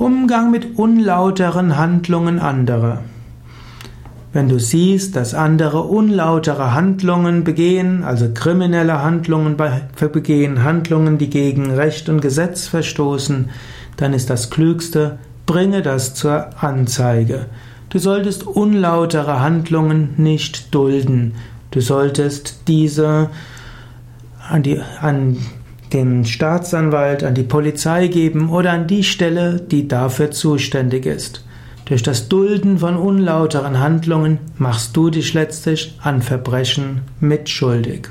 Umgang mit unlauteren Handlungen anderer. Wenn du siehst, dass andere unlautere Handlungen begehen, also kriminelle Handlungen begehen, Handlungen, die gegen Recht und Gesetz verstoßen, dann ist das Klügste, bringe das zur Anzeige. Du solltest unlautere Handlungen nicht dulden. Du solltest diese an, die, an den Staatsanwalt, an die Polizei geben oder an die Stelle, die dafür zuständig ist. Durch das Dulden von unlauteren Handlungen machst du dich letztlich an Verbrechen mitschuldig.